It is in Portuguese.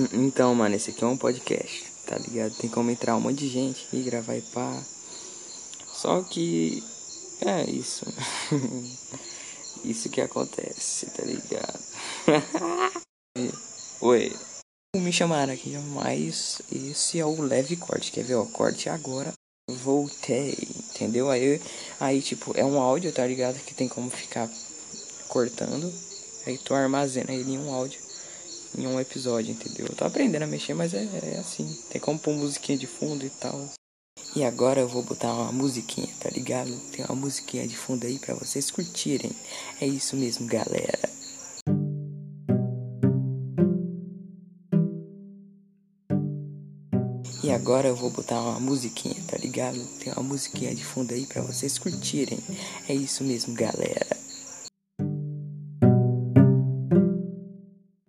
Então, mano, esse aqui é um podcast, tá ligado? Tem como entrar um monte de gente e gravar e pá. Só que. É isso. isso que acontece, tá ligado? Oi. Me chamaram aqui, mas esse é o leve corte. Quer ver? Ó, corte agora. Voltei, entendeu? Aí, aí, tipo, é um áudio, tá ligado? Que tem como ficar cortando. Aí tu armazena ele em um áudio em um episódio, entendeu? Eu tô aprendendo a mexer, mas é, é assim. Tem como pôr musiquinha de fundo e tal. E agora eu vou botar uma musiquinha, tá ligado? Tem uma musiquinha de fundo aí para vocês curtirem. É isso mesmo, galera. E agora eu vou botar uma musiquinha, tá ligado? Tem uma musiquinha de fundo aí para vocês curtirem. É isso mesmo, galera.